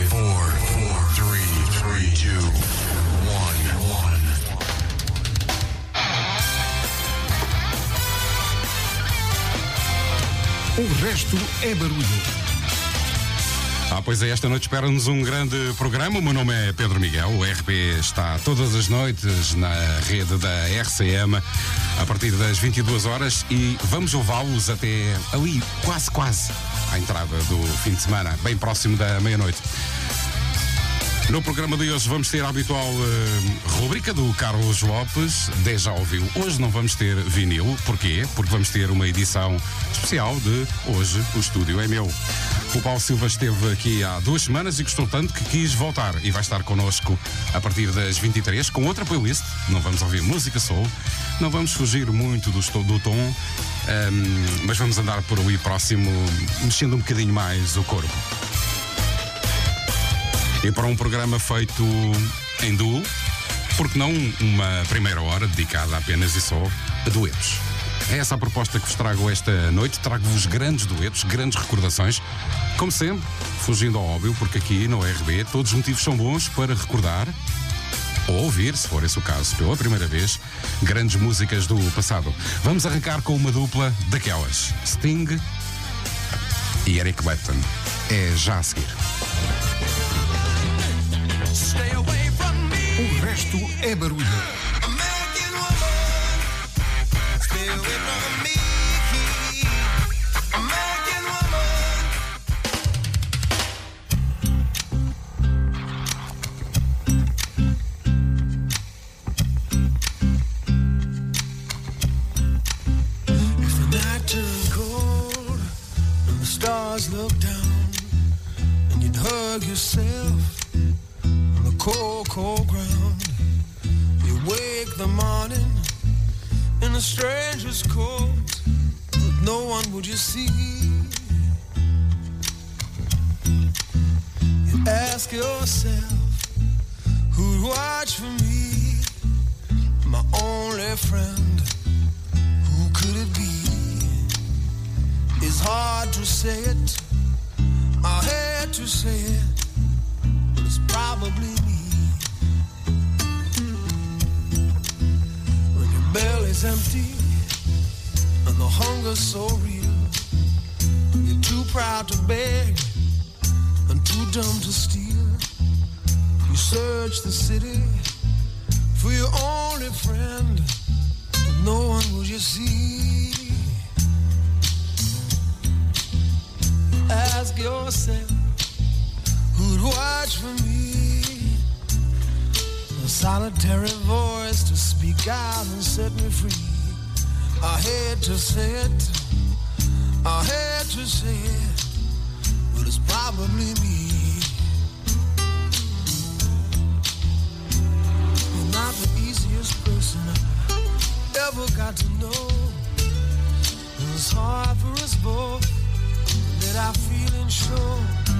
five, four, four, three, three, two, one, one. O resto é barulho. Ah, pois é, esta noite espera-nos um grande programa. O meu nome é Pedro Miguel. O RP está todas as noites na rede da RCM a partir das 22 horas e vamos levá-los até ali, quase, quase, à entrada do fim de semana, bem próximo da meia-noite. No programa de hoje vamos ter a habitual eh, rubrica do Carlos Lopes, 10 já ouviu. Hoje não vamos ter vinil, porquê? Porque vamos ter uma edição especial de Hoje o Estúdio é Meu. O Paulo Silva esteve aqui há duas semanas e gostou tanto que quis voltar e vai estar connosco a partir das 23 com outra playlist. Não vamos ouvir música soul, não vamos fugir muito do, do tom, ehm, mas vamos andar por ali próximo, mexendo um bocadinho mais o corpo. E para um programa feito em duo, porque não uma primeira hora dedicada apenas e só a duetos? É essa a proposta que vos trago esta noite. Trago-vos grandes duetos, grandes recordações. Como sempre, fugindo ao óbvio, porque aqui no RB todos os motivos são bons para recordar ou ouvir, se for esse o caso, pela primeira vez, grandes músicas do passado. Vamos arrancar com uma dupla daquelas: Sting e Eric Clapton. É já a seguir. O resto é barulho. You'd yourself on the cold, cold ground, you wake the morning in a stranger's coat, but no one would you see. You ask yourself, who'd watch for me, my only friend? Who could it be? It's hard to say it. I hate to say it, it's probably me. When your belly's empty and the hunger's so real, you're too proud to beg and too dumb to steal. You search the city for your only friend but no one will you see. Ask yourself, watch for me? A solitary voice to speak out and set me free. I hate to say it, I hate to say it, but it's probably me. You're not the easiest person I ever got to know. It's hard for us both that I feel and show.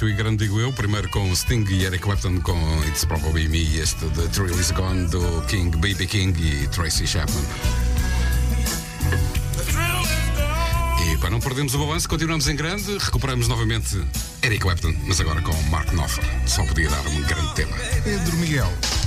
início e grande, digo eu. Primeiro com Sting e Eric Clapton com It's Probably Me. Este The Thrill Is Gone do King, Baby King e Tracy Chapman. E para não perdermos o balanço, continuamos em grande. Recuperamos novamente Eric Clapton, mas agora com Mark Knopfler. Só podia dar um grande tema. Pedro Miguel.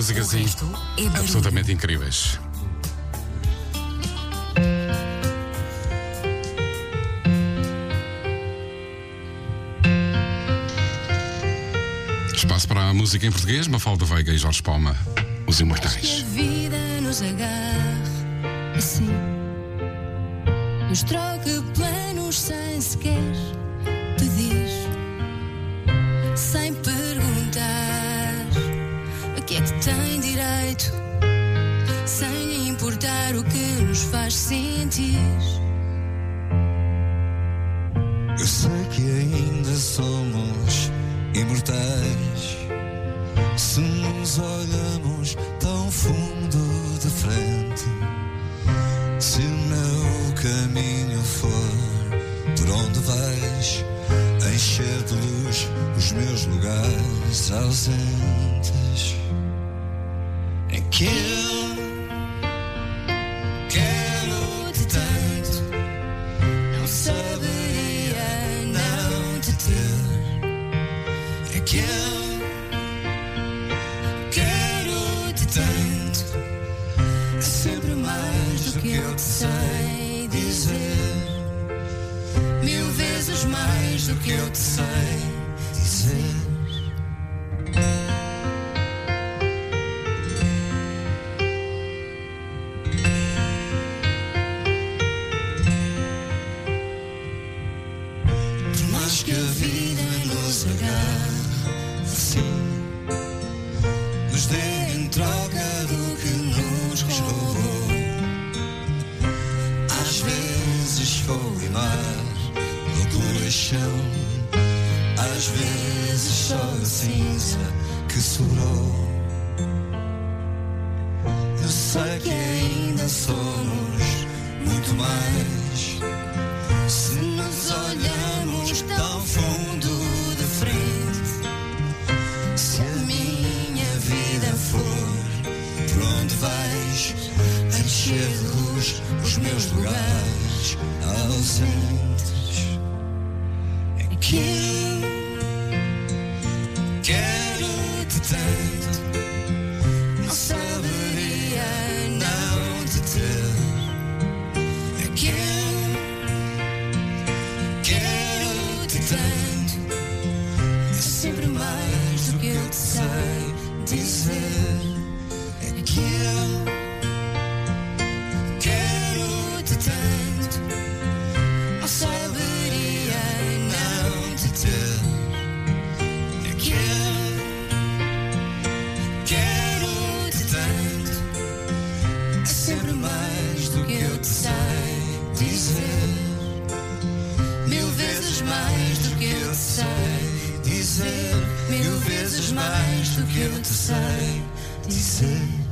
Músicas assim é barulho. absolutamente incríveis. Música em português, Mafalda Veiga e Jorge Palma, os Que imortais. a vida nos agarra assim. Nos troca planos sem sequer pedir. Sem perguntar a que é que tem direito. Sem importar o que nos faz sentir. Sei dizer.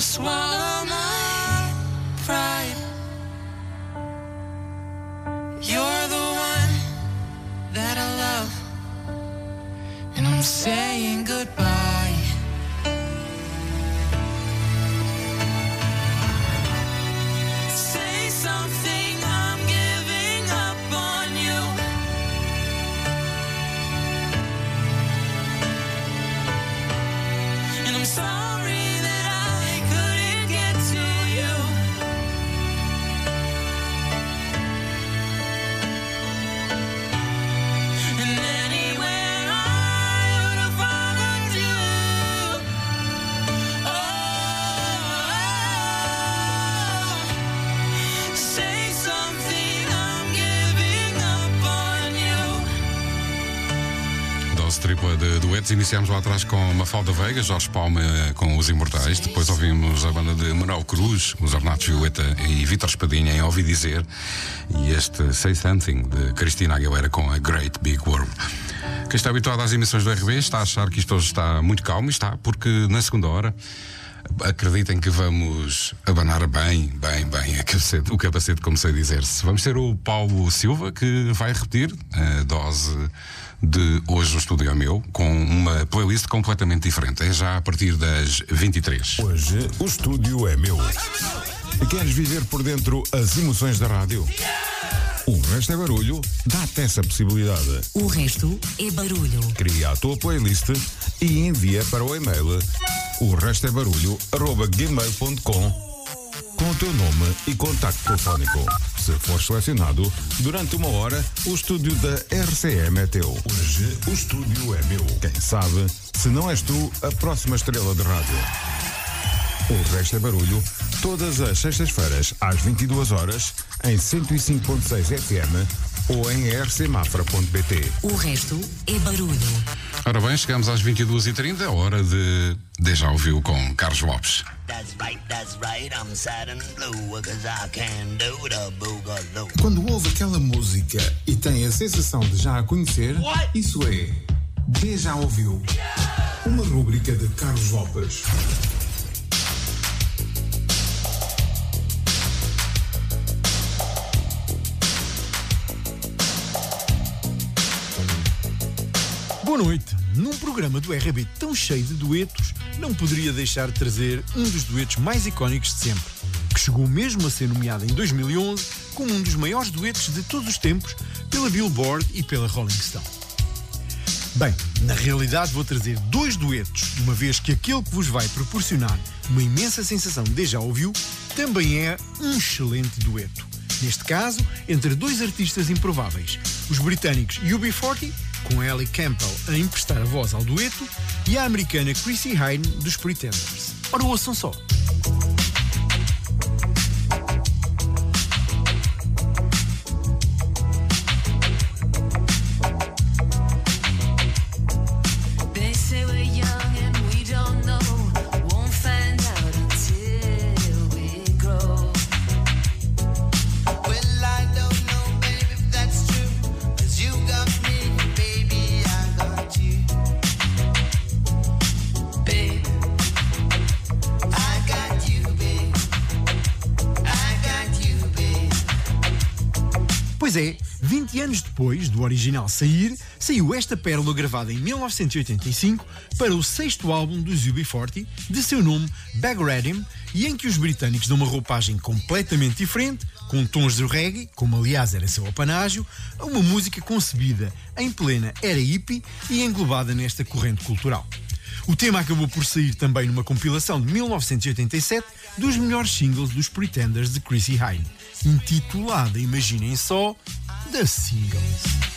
swallow Dose tripla de duetos. Iniciámos lá atrás com Mafalda Veiga, Jorge Palma com Os Imortais. Depois ouvimos a banda de Manuel Cruz, os Ornatos Violeta e Vítor Espadinha em Ouvi Dizer. E este Say Something de Cristina Aguilera com a Great Big World. Quem está habituado às emissões do RB está a achar que isto hoje está muito calmo e está, porque na segunda hora acreditem que vamos abanar bem, bem, bem a capacete, o capacete, como sei dizer-se. Vamos ter o Paulo Silva que vai repetir a dose de hoje o estúdio é meu, com uma playlist completamente diferente. É já a partir das 23. Hoje o estúdio é meu. Queres viver por dentro as emoções da rádio? O resto é barulho, dá-te essa possibilidade. O resto é barulho. Cria a tua playlist e envia para o e-mail o resto é barulho arroba gmail.com com o teu nome e contacto telefónico. Se for selecionado, durante uma hora, o estúdio da RCM é teu. Hoje, o estúdio é meu. Quem sabe, se não és tu, a próxima estrela de rádio. O resto é barulho, todas as sextas-feiras, às 22 horas, em 105.6 FM ou em rcmafra.pt. O resto é barulho. Ora bem, chegamos às 22h30, hora de Deja Ouviu com Carlos Lopes. That's right, that's right, I'm sad and blue, cause I can do the boogaloo. Quando ouve aquela música e tem a sensação de já a conhecer, isso é Deja Ouviu. Uma rúbrica de Carlos Lopes. Boa noite. Num programa do RB tão cheio de duetos, não poderia deixar de trazer um dos duetos mais icónicos de sempre, que chegou mesmo a ser nomeado em 2011 como um dos maiores duetos de todos os tempos pela Billboard e pela Rolling Stone. Bem, na realidade vou trazer dois duetos, uma vez que aquele que vos vai proporcionar uma imensa sensação de já ouviu, também é um excelente dueto. Neste caso, entre dois artistas improváveis, os britânicos UB40, com Ellie Campbell a emprestar a voz ao dueto, e a americana Chrissy Hynde dos Pretenders. Ora, ouçam só. Pois é, 20 anos depois do original sair, saiu esta pérola gravada em 1985 para o sexto álbum dos UB40, de seu nome Bag Redim, e em que os britânicos dão uma roupagem completamente diferente, com tons de reggae, como aliás era seu apanágio, a uma música concebida em plena era hippie e englobada nesta corrente cultural. O tema acabou por sair também numa compilação de 1987 dos melhores singles dos Pretenders de Chrissy Hynde, intitulada, imaginem só, The Singles.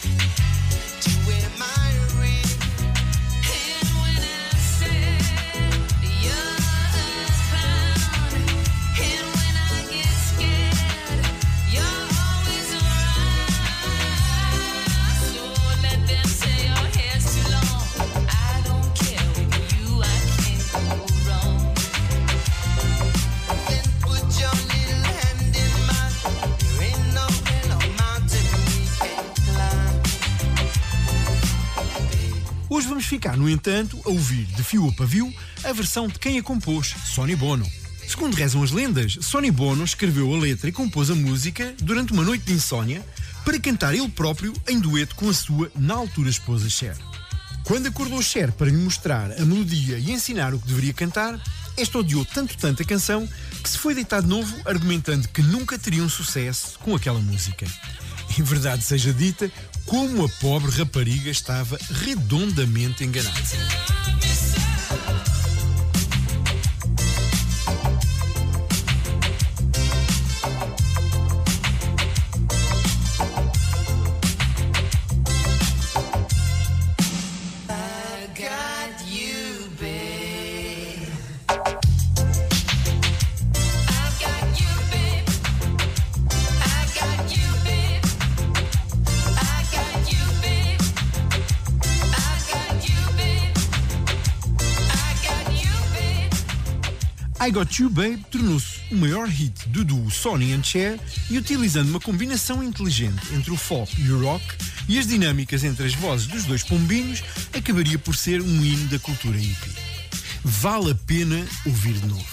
Ficar, no entanto, a ouvir de fio a pavio a versão de quem a compôs, Sonny Bono. Segundo rezam as lendas, Sonny Bono escreveu a letra e compôs a música durante uma noite de insónia para cantar ele próprio em dueto com a sua, na altura, esposa Cher. Quando acordou Cher para lhe mostrar a melodia e ensinar o que deveria cantar, esta odiou tanto tanto a canção que se foi deitar de novo argumentando que nunca teria um sucesso com aquela música. Em verdade seja dita, como a pobre rapariga estava redondamente enganada. Got You Babe tornou-se o maior hit do duo Sonny and Cher e utilizando uma combinação inteligente entre o folk e o rock e as dinâmicas entre as vozes dos dois pombinhos, acabaria por ser um hino da cultura hippie. Vale a pena ouvir de novo.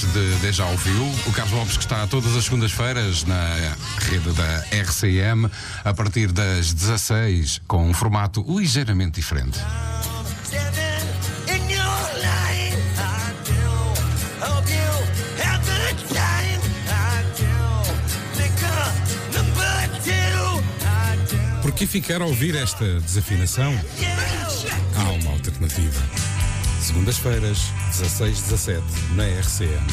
Lopes de Deja Ouviu. O Carlos Lopes que está todas as segundas-feiras na rede da RCM a partir das 16 com um formato ligeiramente diferente. Por que ficar a ouvir esta desafinação? Há uma alternativa. Segundas-feiras, 16-17, na RCM.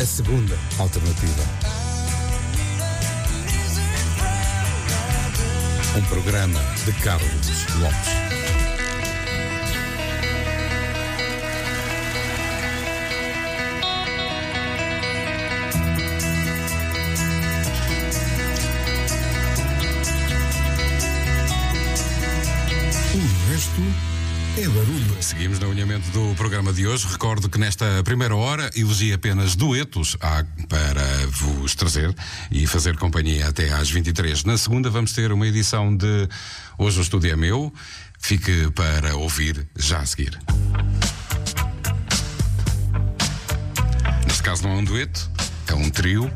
A segunda alternativa. Um programa de Carlos Lopes. Seguimos no alinhamento do programa de hoje. Recordo que nesta primeira hora elegi apenas duetos para vos trazer e fazer companhia até às 23. Na segunda vamos ter uma edição de Hoje o Estúdio é Meu. Fique para ouvir já a seguir. Neste caso não é um dueto, é um trio.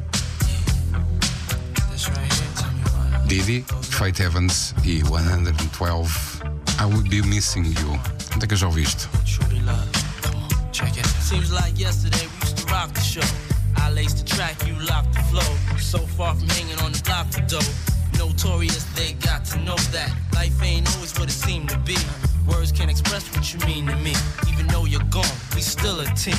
Didi, Faith Evans e 112 I Would Be Missing You. Onde é que eu já ouvi isto? Truly love. Check it. Seems like yesterday we used to rock the show. I laced the track, you locked the flow. So far from hanging on the block for dough. Notorious, they got to know that life ain't always what it seemed to be. Words can't express what you mean to me. Even though you're gone, we still a team.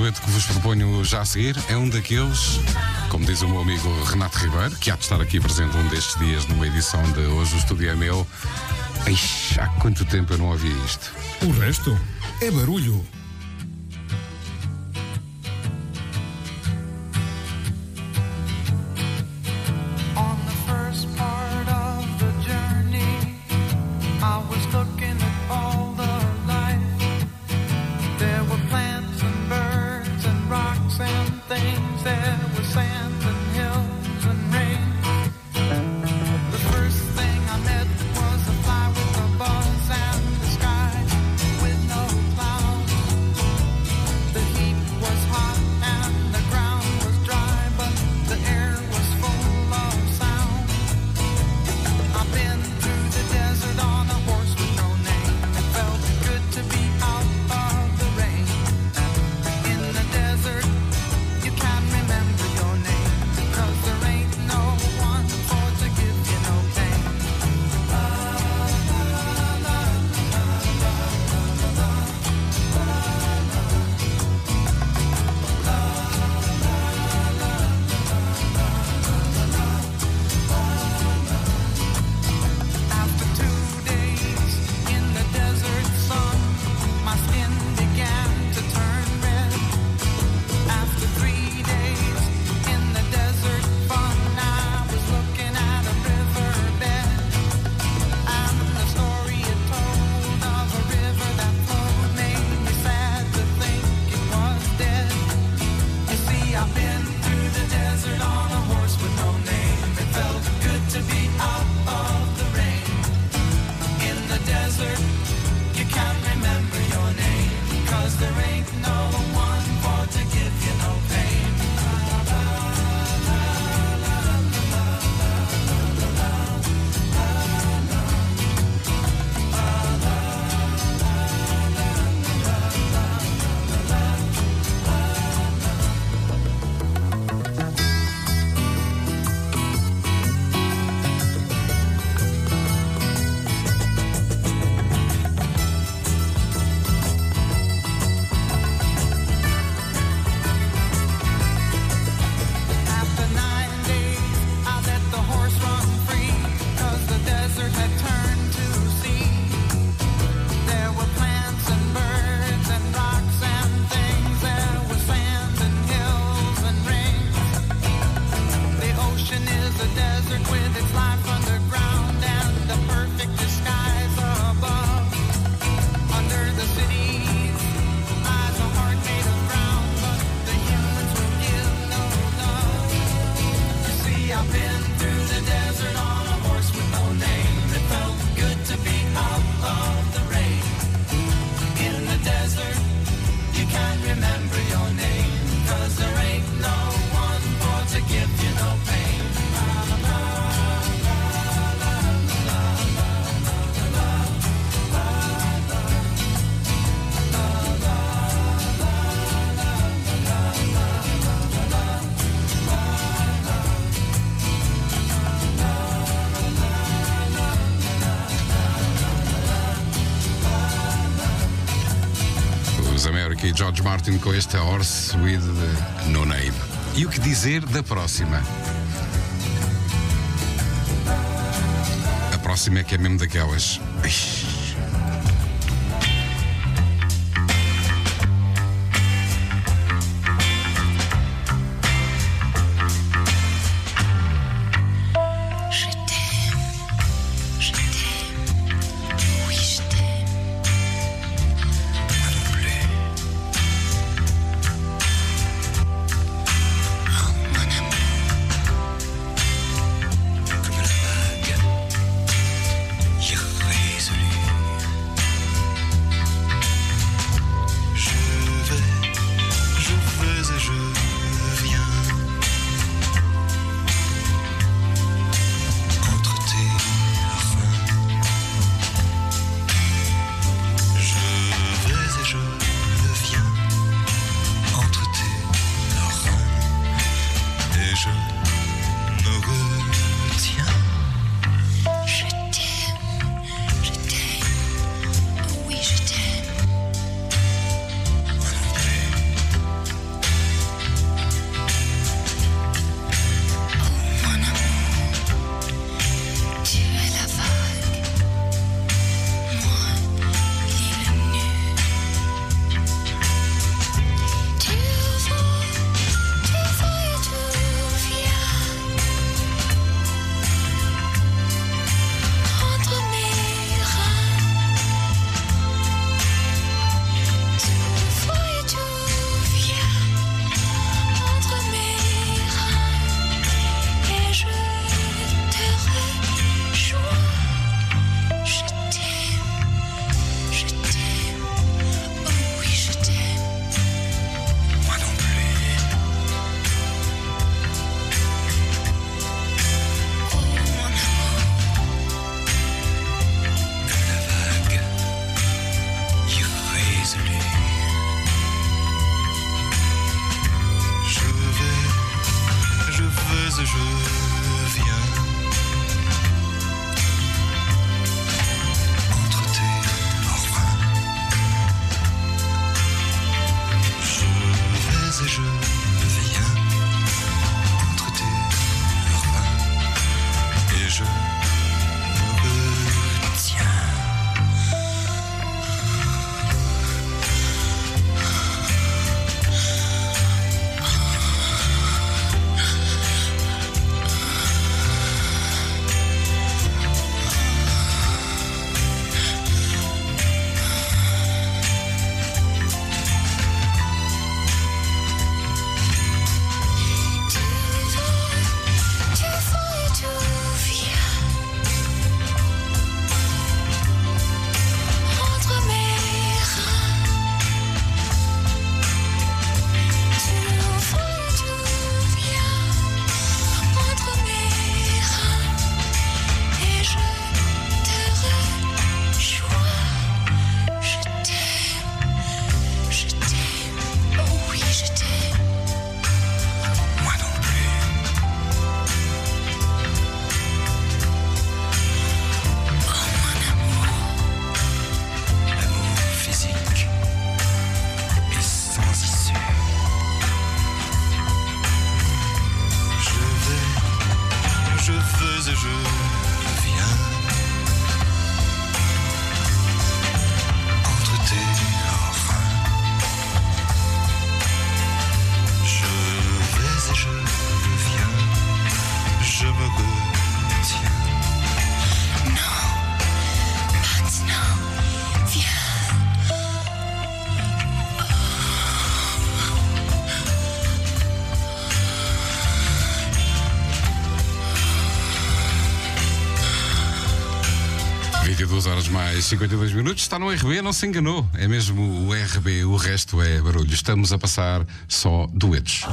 dueto que vos proponho já a seguir é um daqueles, como diz o meu amigo Renato Ribeiro, que há de estar aqui presente um destes dias numa edição de Hoje o Estúdio é Meu. Ixi, há quanto tempo eu não ouvi isto? O resto é barulho. Metallica e George Martin com este Horse with No Name. E o que dizer da próxima? A próxima é que é mesmo daquelas. Ixi. 52 minutos, está no RB, não se enganou. É mesmo o RB, o resto é barulho. Estamos a passar só duetos.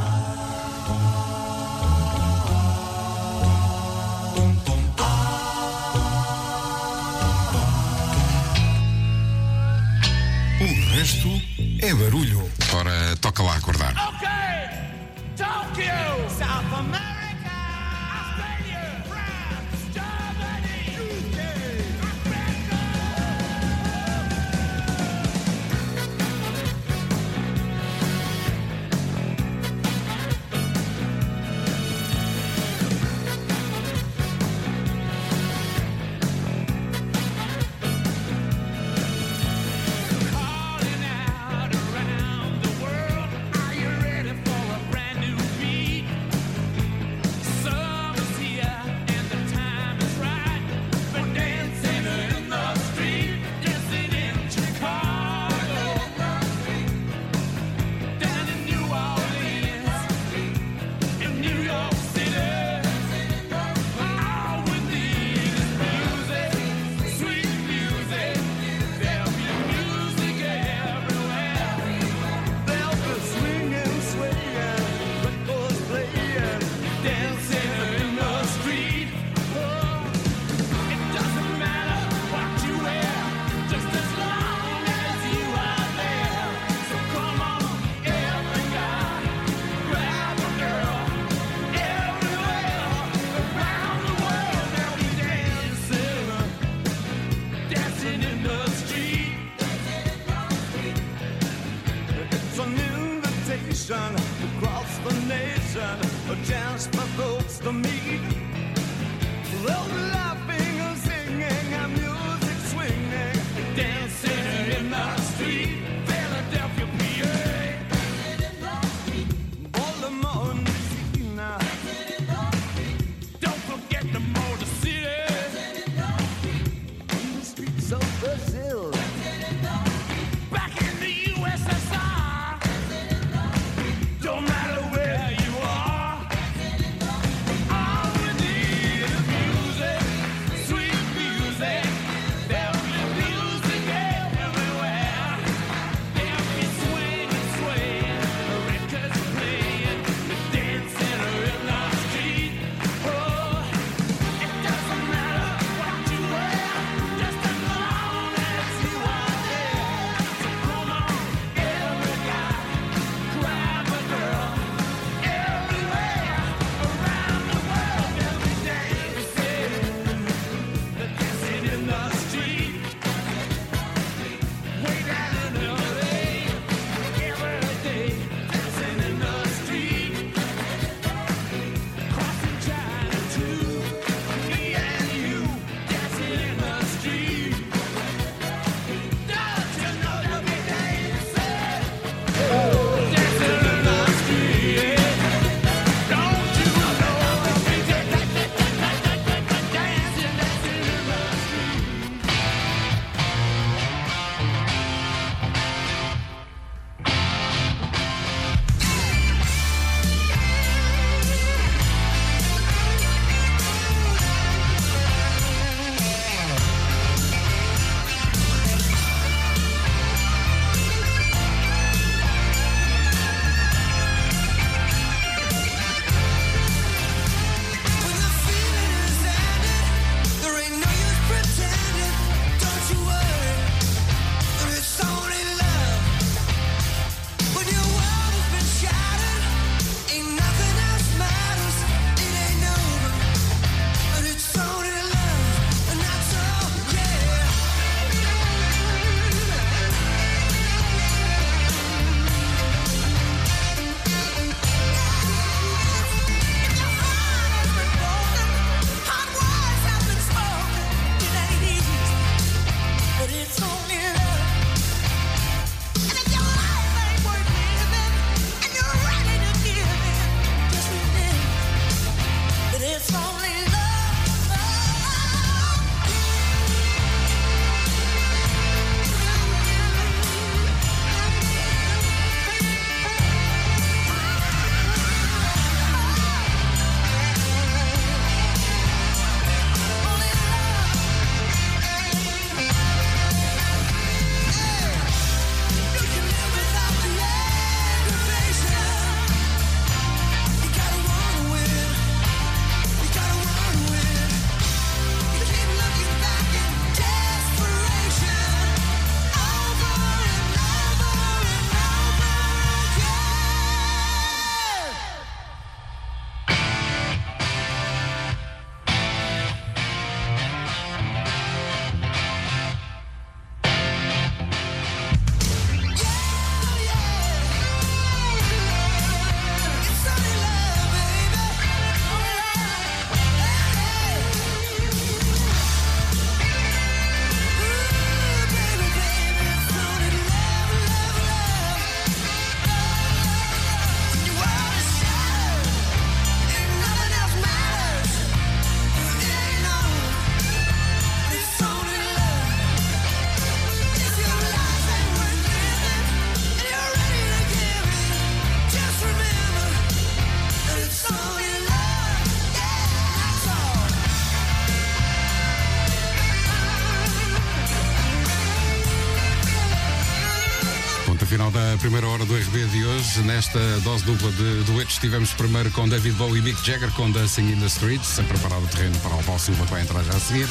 Primeira hora do RB de hoje. Nesta dose dupla de duetos, estivemos primeiro com David Bowie e Mick Jagger com Dancing in the Streets, a preparar o terreno para o Paulo Silva que vai entrar já a seguir.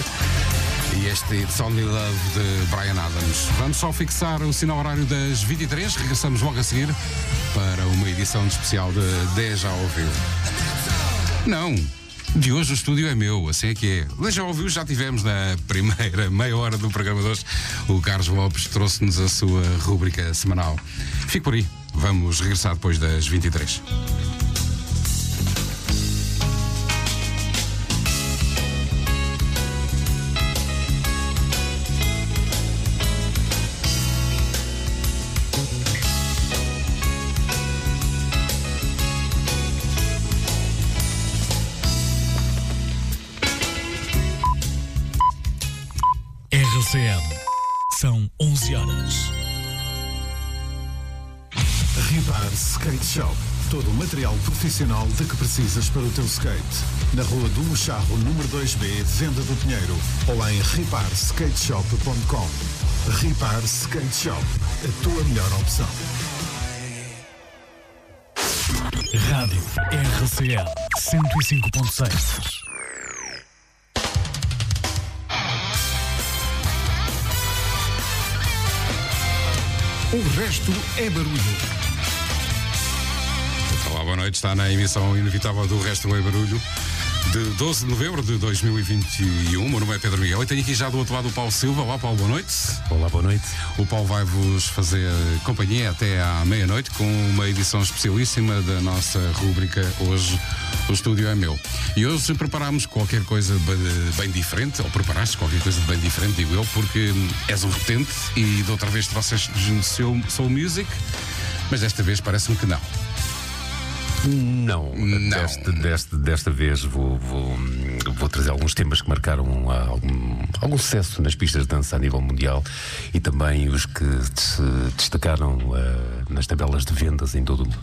E este It's Only Love de Brian Adams. Vamos só fixar o sinal horário das 23, regressamos logo a seguir para uma edição especial de 10 já ouviu. Não, de hoje o estúdio é meu, assim é que é. Já ouviu, já tivemos na primeira meia hora do programa de hoje. O Carlos Lopes trouxe-nos a sua rúbrica semanal. Fique por aí, vamos regressar depois das 23. Profissional de que precisas para o teu skate. Na rua do Mocharro, número 2B, Venda do Pinheiro. Ou em riparskateshop.com. Ripar Skate Shop. A tua melhor opção. Rádio RCM 105.6. O resto é barulho. Boa noite. Está na emissão inevitável do Resto é Barulho de 12 de novembro de 2021. O meu nome é Pedro Miguel e tenho aqui já do outro lado o Paulo Silva. Olá, Paulo, boa noite. Olá, boa noite. O Paulo vai-vos fazer companhia até à meia-noite com uma edição especialíssima da nossa rúbrica Hoje o Estúdio é Meu. E hoje preparámos qualquer coisa de bem diferente, ou preparaste qualquer coisa de bem diferente, digo eu, porque és um repetente e da outra vez trouxeste Soul, Soul Music, mas desta vez parece-me que não. Não, Desta, desta, desta vez vou, vou, vou trazer alguns temas que marcaram algum, algum sucesso nas pistas de dança a nível mundial e também os que se destacaram uh, nas tabelas de vendas em todo o mundo.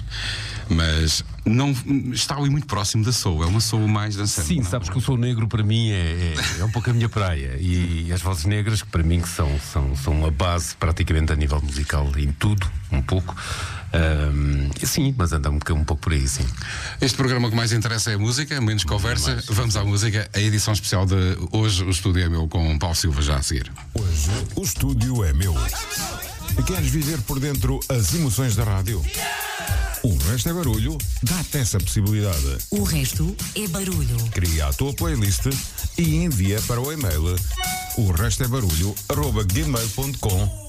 Mas não está ali muito próximo da soul, é uma soul mais dançante. Sim, sabes que o soul negro para mim é, é, é um pouco a minha praia e as vozes negras que para mim que são, são, são a base praticamente a nível musical em tudo, um pouco. Um, sim, mas anda um, um pouco por aí, sim. Este programa que mais interessa é a música, menos conversa. Mais, Vamos à música. A edição especial de hoje, o estúdio é meu, com Paulo Silva já a seguir. Hoje, o estúdio é meu. Queres viver por dentro as emoções da rádio? O resto é barulho, dá-te essa possibilidade. O resto é barulho. Cria a tua playlist e envia para o e-mail o resto é barulho, arroba gmail.com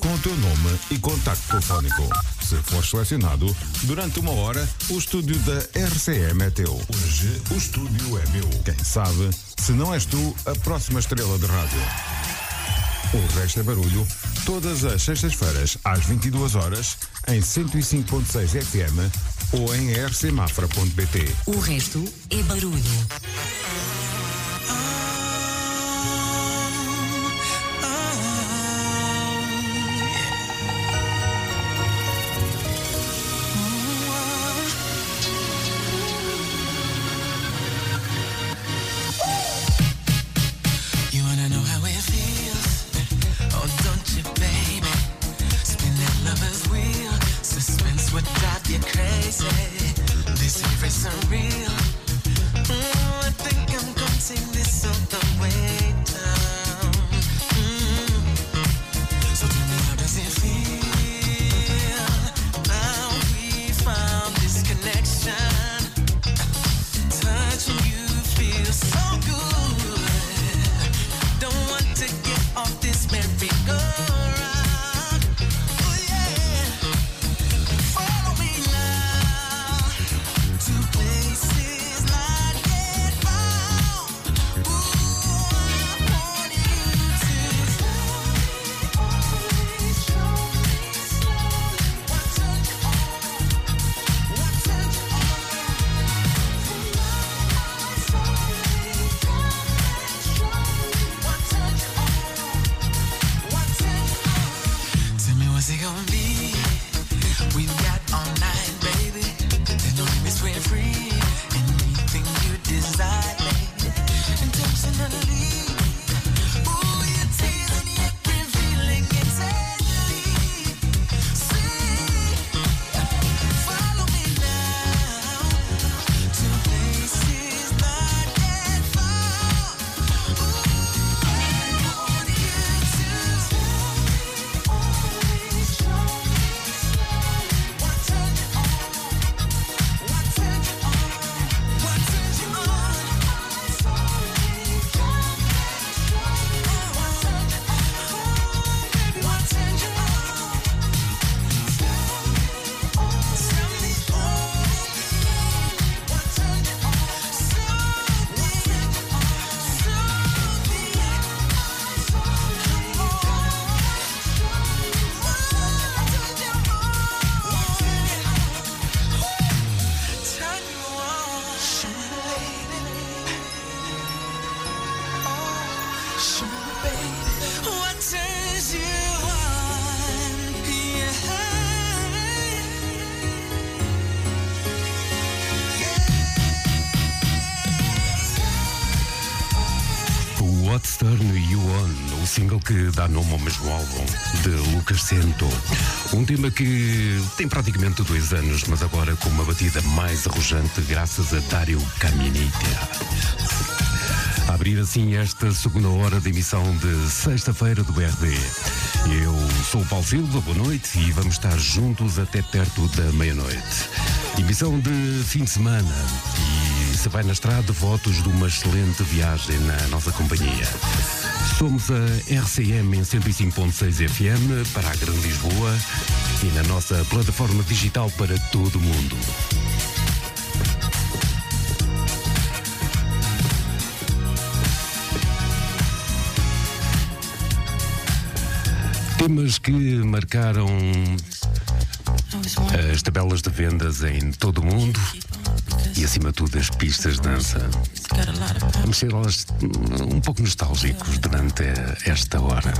com o teu nome e contacto telefónico. Se for selecionado, durante uma hora, o estúdio da RCM é teu. Hoje, o estúdio é meu. Quem sabe, se não és tu, a próxima estrela de rádio. O resto é barulho, todas as sextas-feiras, às 22 horas, em 105.6 FM ou em rcmafra.pt. O resto é barulho. Que dá nome ao mesmo álbum, de Lucas Sento. Um tema que tem praticamente dois anos, mas agora com uma batida mais arrojante graças a Dario Caminita. Abrir assim esta segunda hora de emissão de sexta-feira do RB. Eu sou o Paulo Silva, boa noite e vamos estar juntos até perto da meia-noite. Emissão de fim de semana e se vai na estrada, votos de uma excelente viagem na nossa companhia. Somos a RCM em 105.6 FM para a Grande Lisboa e na nossa plataforma digital para todo o mundo. Temas que marcaram as tabelas de vendas em todo o mundo e, acima de tudo, as pistas de dança. Vamos ser elas um pouco nostálgicos durante esta hora.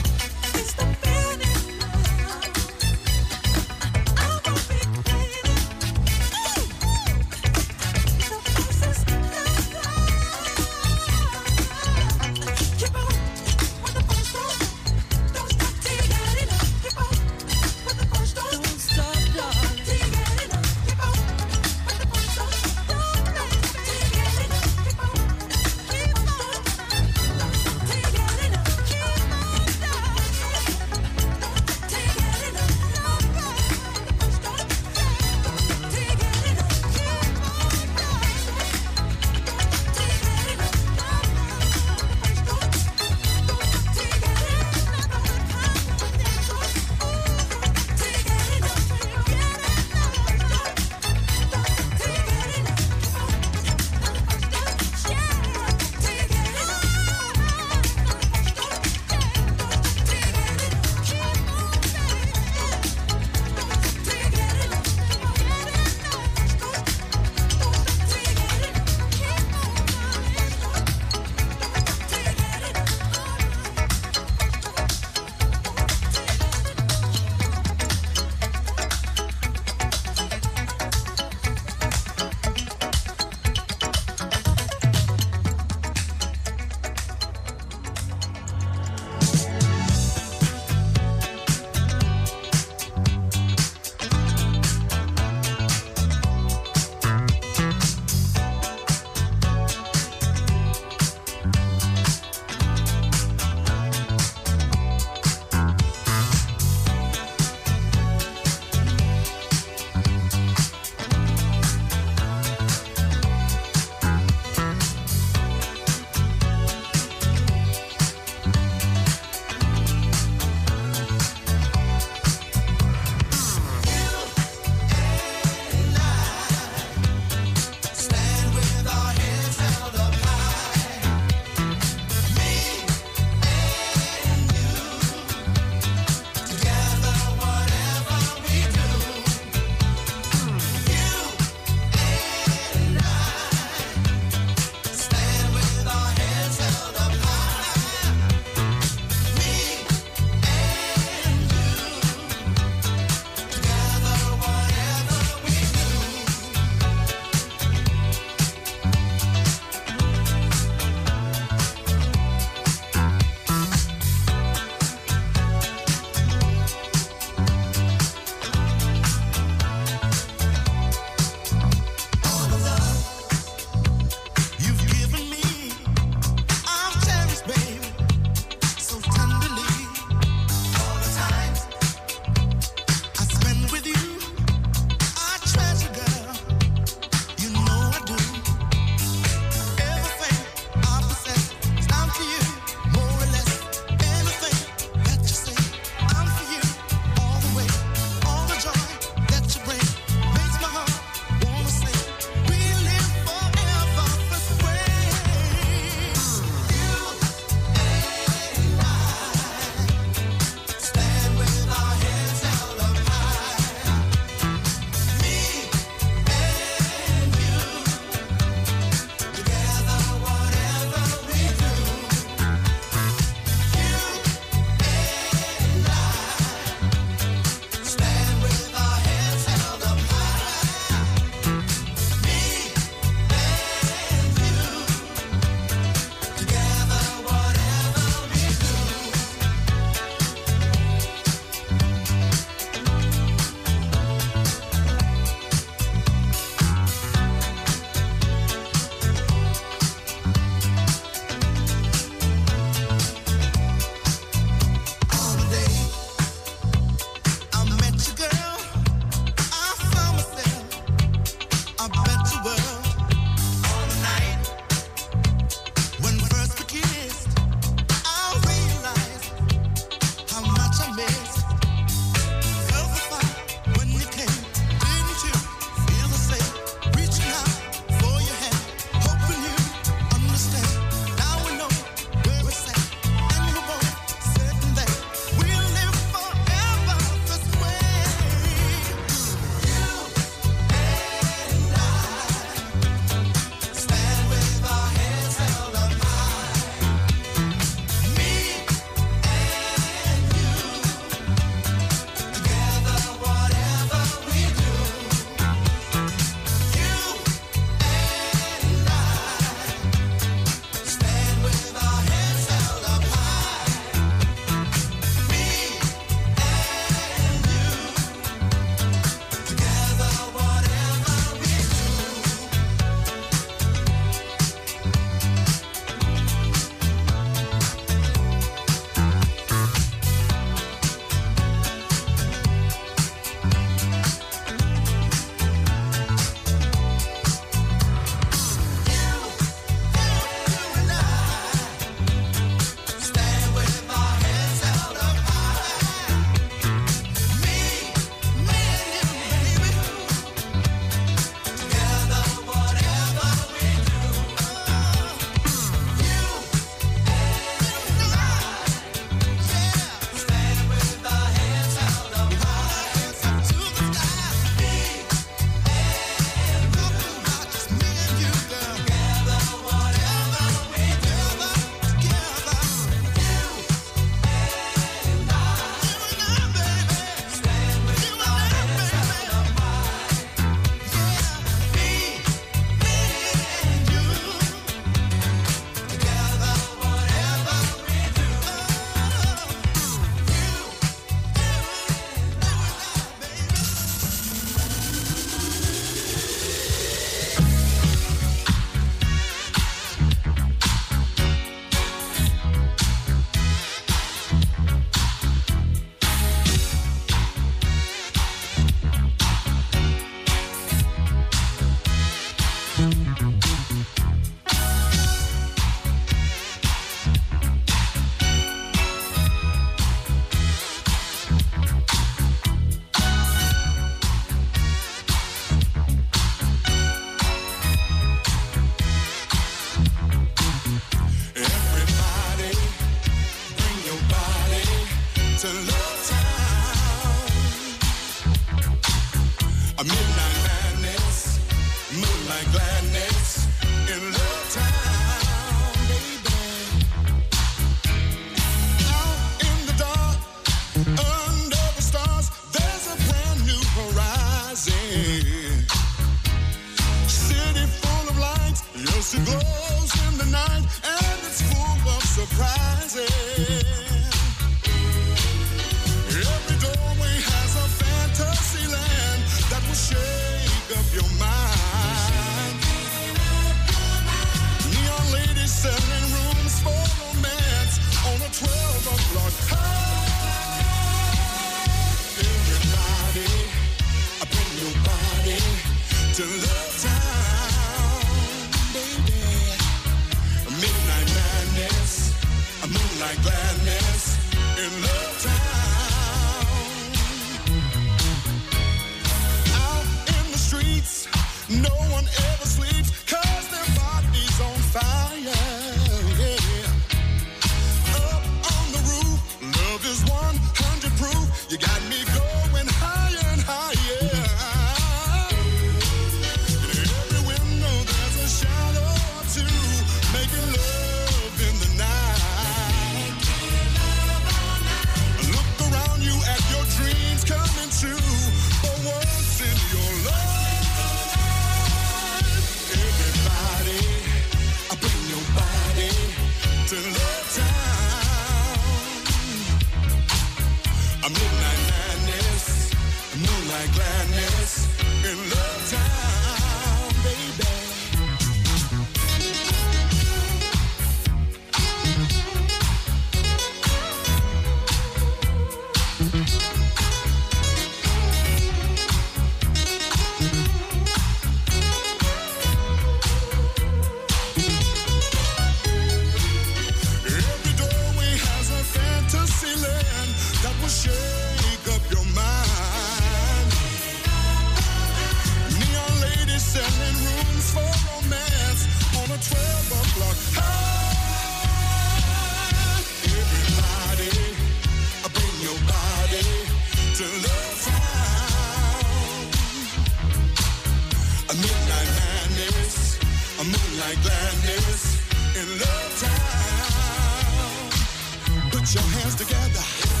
Put your hands together.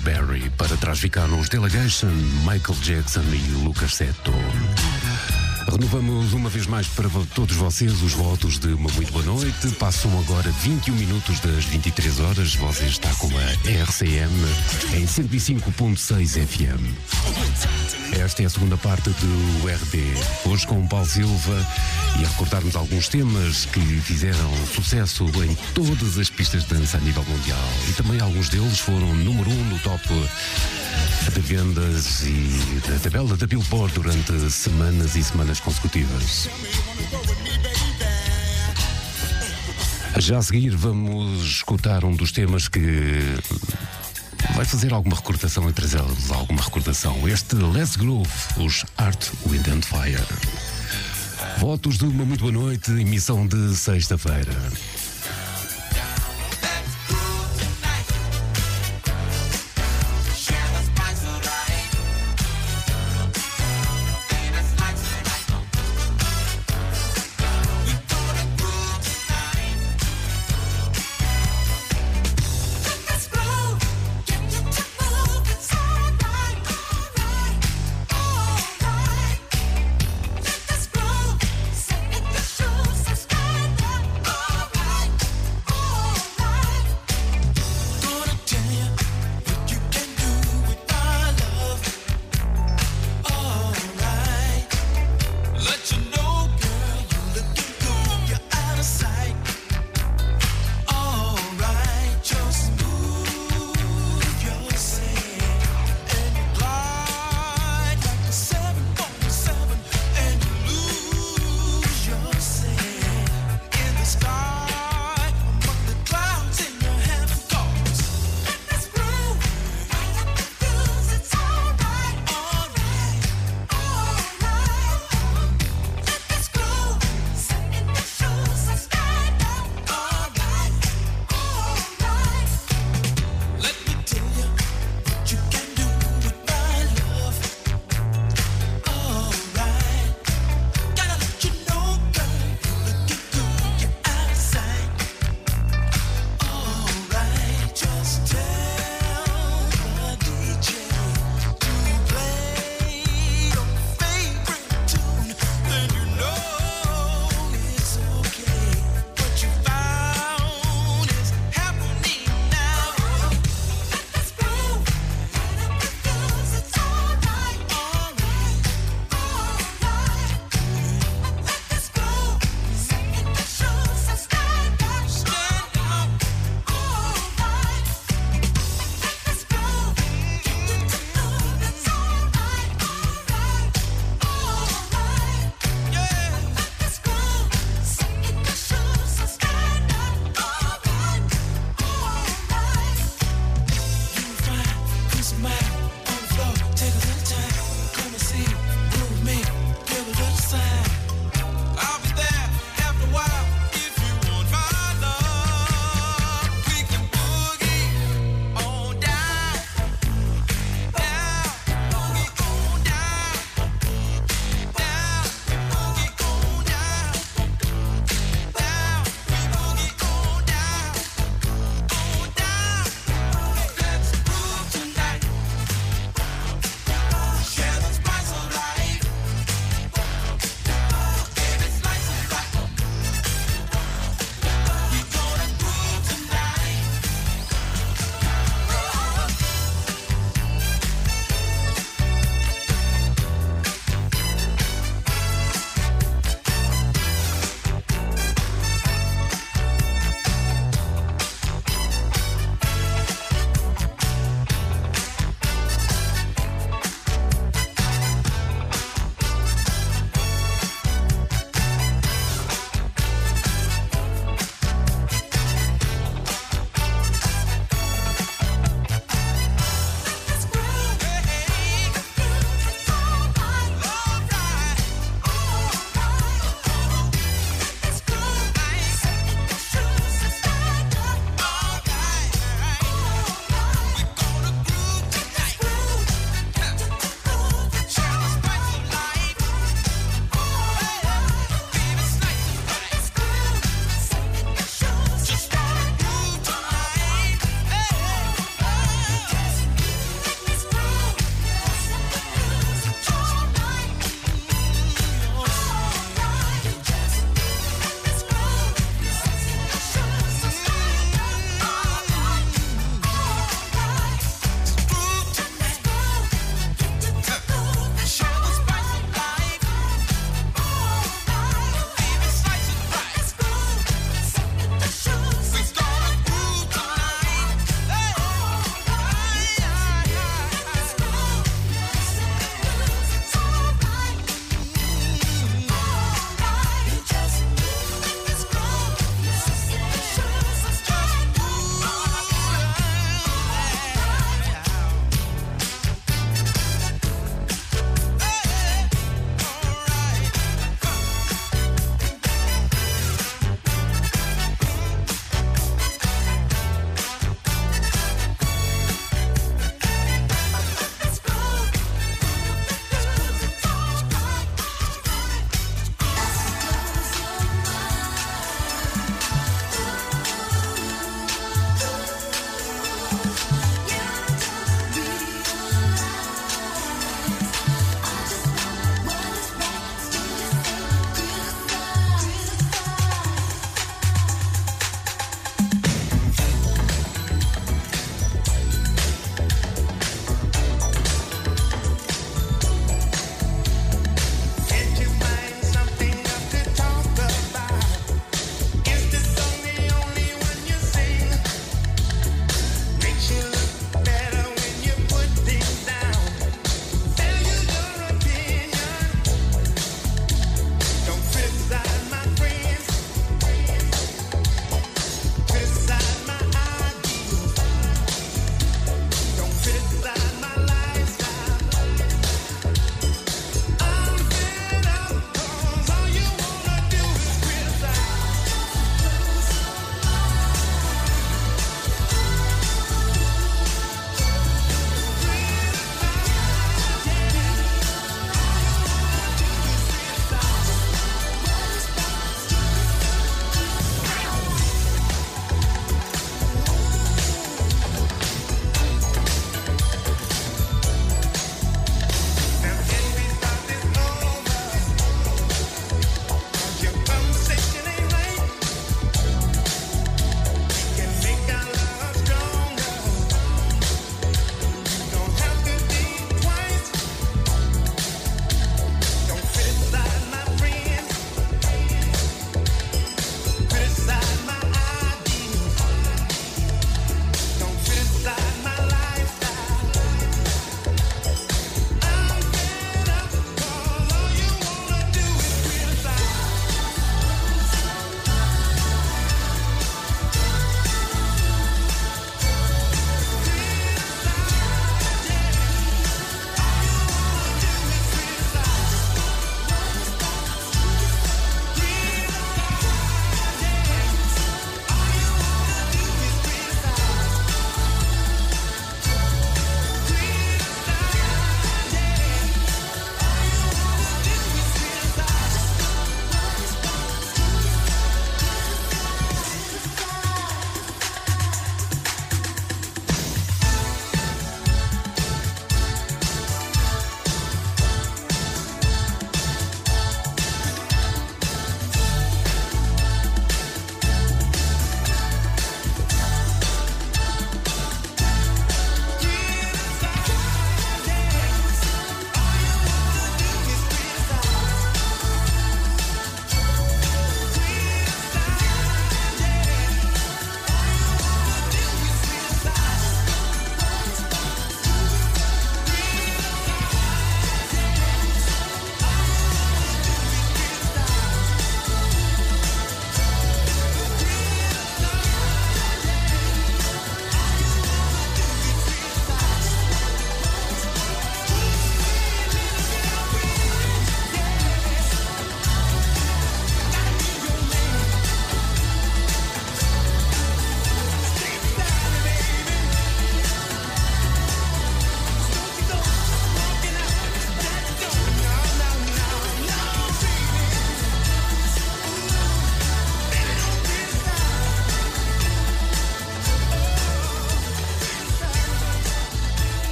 Newberry. Para trás ficaram os Delegation, Michael Jackson e Lucas Seto. Renovamos uma vez mais para todos vocês os votos de uma muito boa noite. Passam agora 21 minutos das 23 horas. Você está com a RCM em 105.6 FM. Esta é a segunda parte do RB. Hoje com o Paulo Silva e a recordarmos alguns temas que fizeram sucesso em todas as pistas de dança a nível mundial. E também alguns deles foram número um no top de vendas e da tabela da Billboard durante semanas e semanas consecutivas. Já a seguir vamos escutar um dos temas que vai fazer alguma recordação entre eles, alguma recordação. Este Let's Groove, os Art, Wind and Fire. Votos de uma muito boa noite, emissão de sexta-feira.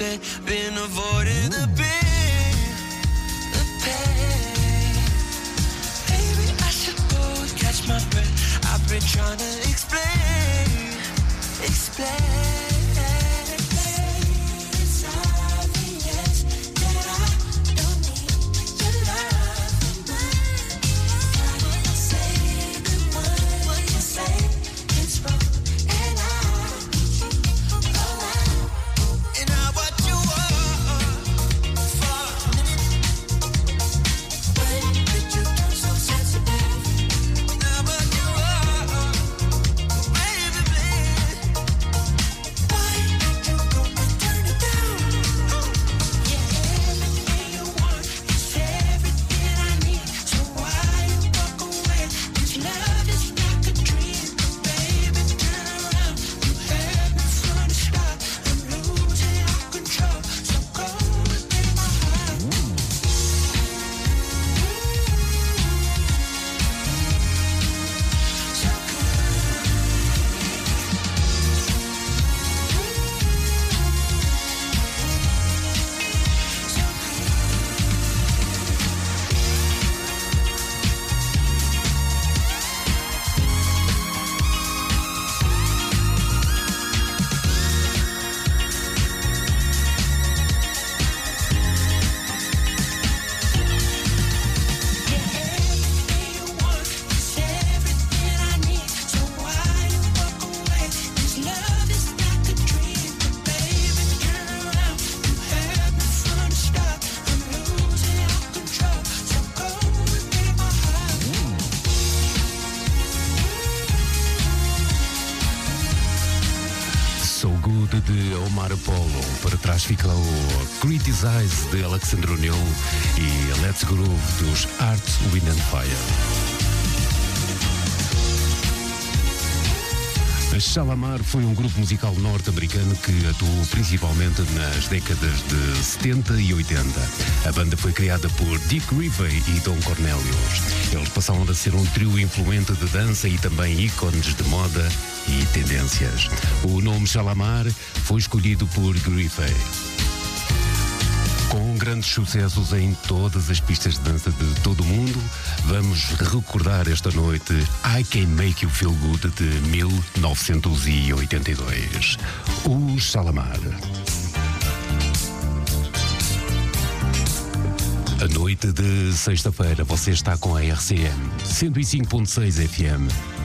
sé. fica o Criticize de Alexandre O'Neill e Let's Groove dos Art, Wind and Fire. Shalamar foi um grupo musical norte-americano que atuou principalmente nas décadas de 70 e 80. A banda foi criada por Dick Rivey e Don Cornelius. Eles passaram a ser um trio influente de dança e também ícones de moda e tendências. O nome Shalamar foi escolhido por Griffey grandes sucessos em todas as pistas de dança de todo o mundo. Vamos recordar esta noite I Can Make You Feel Good de 1982. Os Salamar. A noite de sexta-feira você está com a RCM 105.6 FM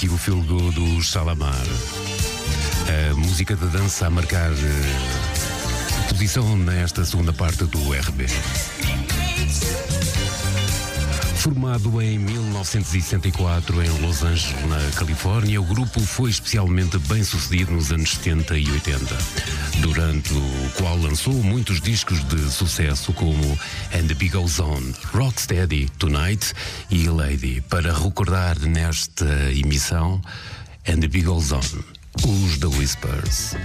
Make You Feel Good do Salamar. A música de dança a marcar eh, posição nesta segunda parte do RB. Formado em 1964 em Los Angeles, na Califórnia, o grupo foi especialmente bem sucedido nos anos 70 e 80, durante o qual lançou muitos discos de sucesso como And the Big Goes On, Rocksteady, Tonight e Lady. Para recordar nesta emissão, And the Big Goes On, os The Whispers.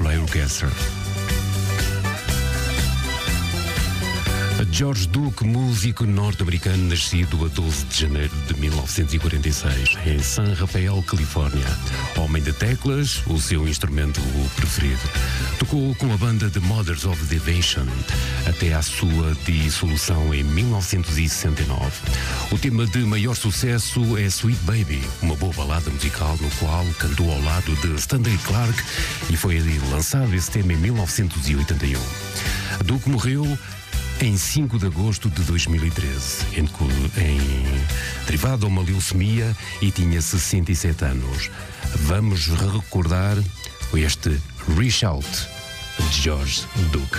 Light Orchestra. George Duke, músico norte-americano nascido a 12 de janeiro de 1946, em San Rafael, Califórnia. Homem de teclas, o seu instrumento preferido. Tocou com a banda The Mothers of Devotion até à sua dissolução em 1969. O tema de maior sucesso é Sweet Baby, uma boa balada musical no qual cantou ao lado de Stanley Clark e foi lançado esse tema em 1981. Duke morreu em 5 de agosto de 2013, em, em derivado a uma leucemia e tinha 67 anos. Vamos recordar este Reach Out de George Duke.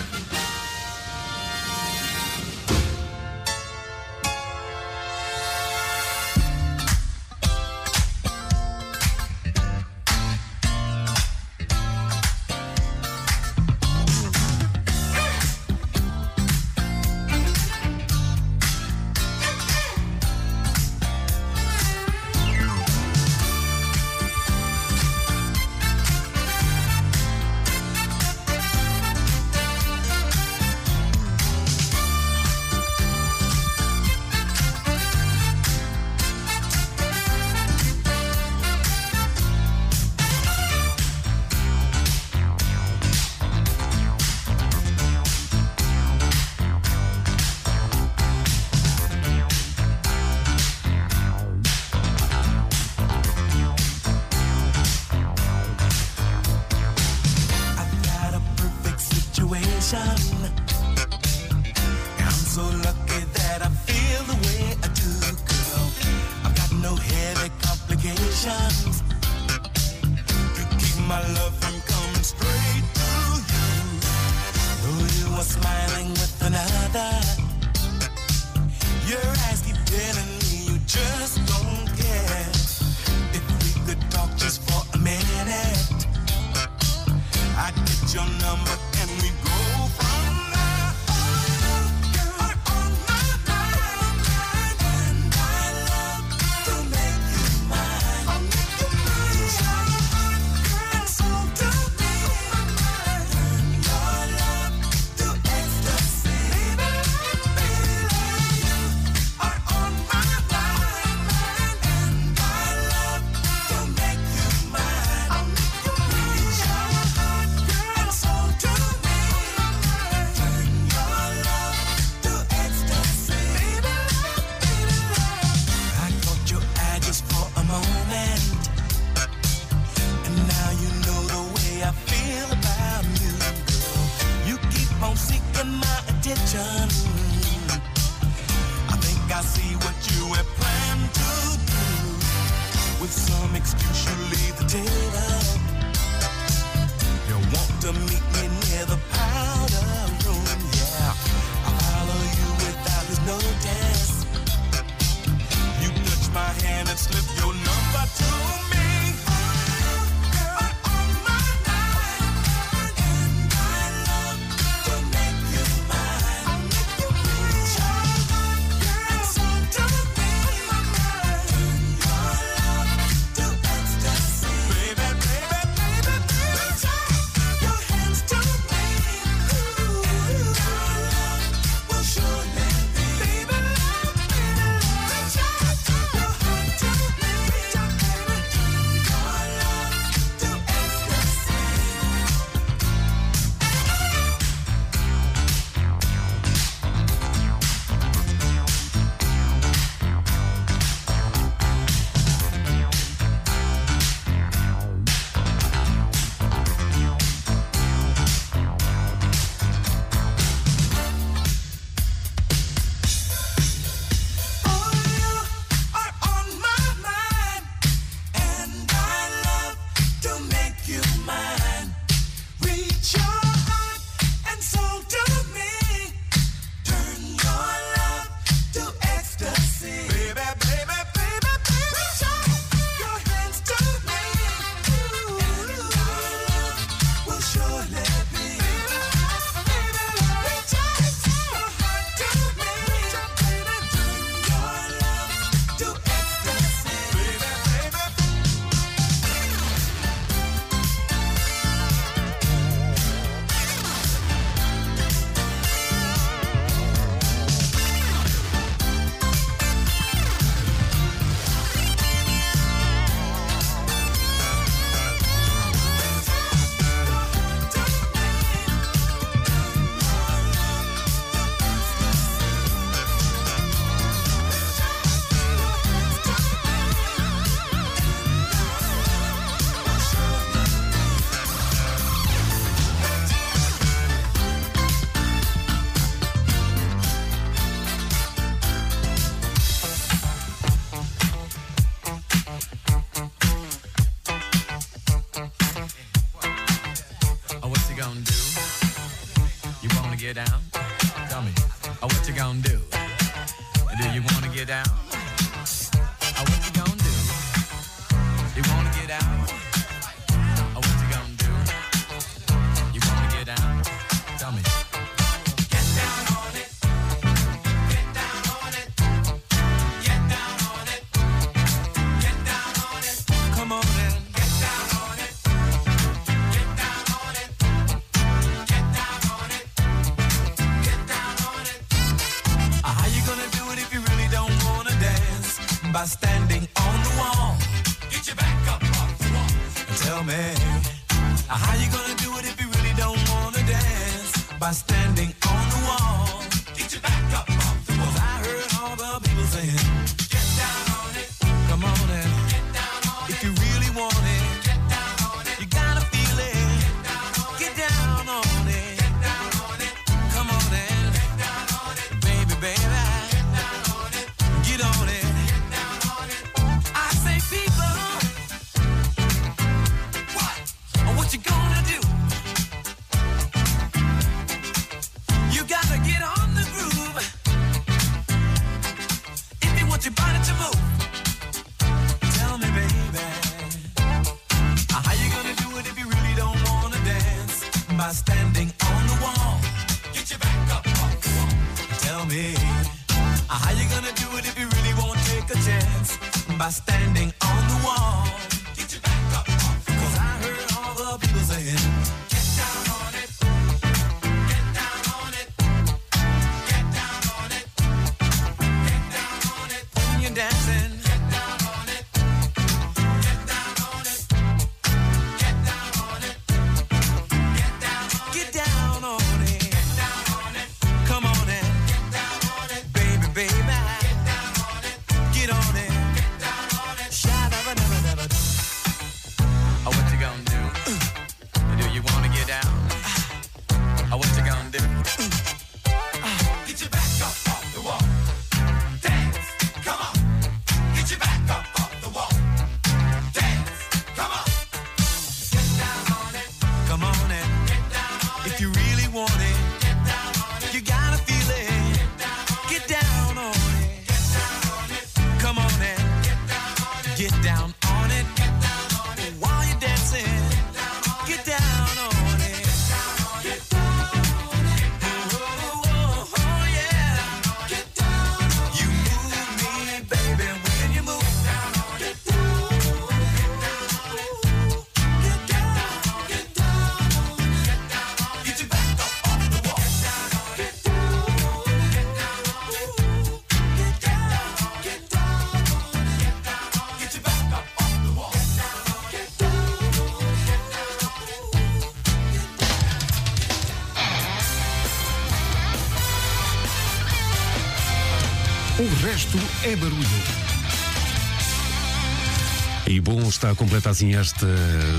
E está completa assim esta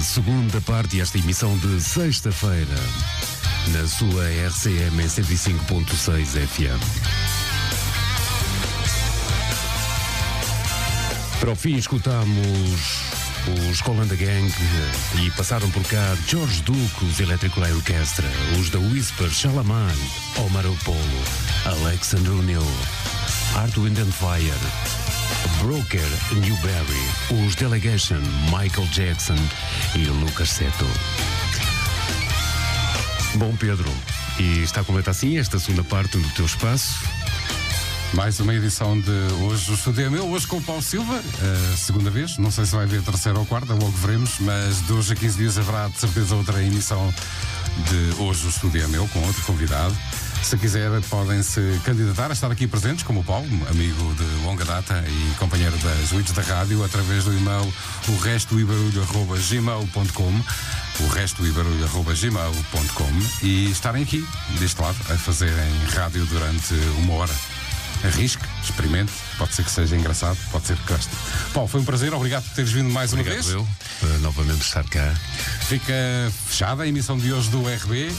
segunda parte, esta emissão de sexta-feira, na sua RCM 105.6 FM. Para o fim, escutamos os Colanda Gang e passaram por cá George Duke, os Electric Light Orchestra, os da Whisper, Shalaman, Omar Apollo, Alexander O'Neill, Art Wind and Fire, Broker Newberry, os Delegation, Michael Jackson e Lucas Seto. Bom, Pedro, e está completa assim esta segunda parte do teu espaço. Mais uma edição de hoje o estúdio é meu, hoje com o Paulo Silva, a segunda vez. Não sei se vai haver terceira ou quarta, logo veremos, mas de hoje a 15 dias haverá de certeza outra emissão de hoje o estúdio é meu, com outro convidado. Se quiser, podem se candidatar a estar aqui presentes, como o Paulo, amigo de longa data e companheiro das Wits da Rádio, através do e-mail o resto gmail.com o resto gmail.com e estarem aqui, deste lado, a fazerem rádio durante uma hora. Arrisque, experimente, pode ser que seja engraçado, pode ser que goste. Paulo, foi um prazer, obrigado por teres vindo mais Obrigado uma vez. eu, novamente estar cá. Fica fechada a emissão de hoje do RB.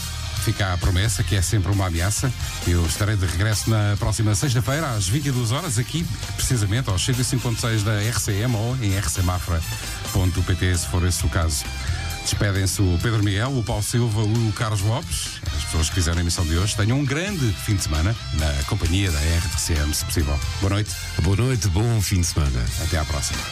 Fica a promessa, que é sempre uma ameaça. Eu estarei de regresso na próxima sexta-feira, às 22 horas, aqui, precisamente, aos 105.6 da RCM ou em rcmafra.pt, se for esse o caso. Despedem-se o Pedro Miguel, o Paulo Silva, o Carlos Lopes. As pessoas que fizeram a emissão de hoje tenham um grande fim de semana na companhia da RTCM, se possível. Boa noite. Boa noite, bom fim de semana. Até à próxima.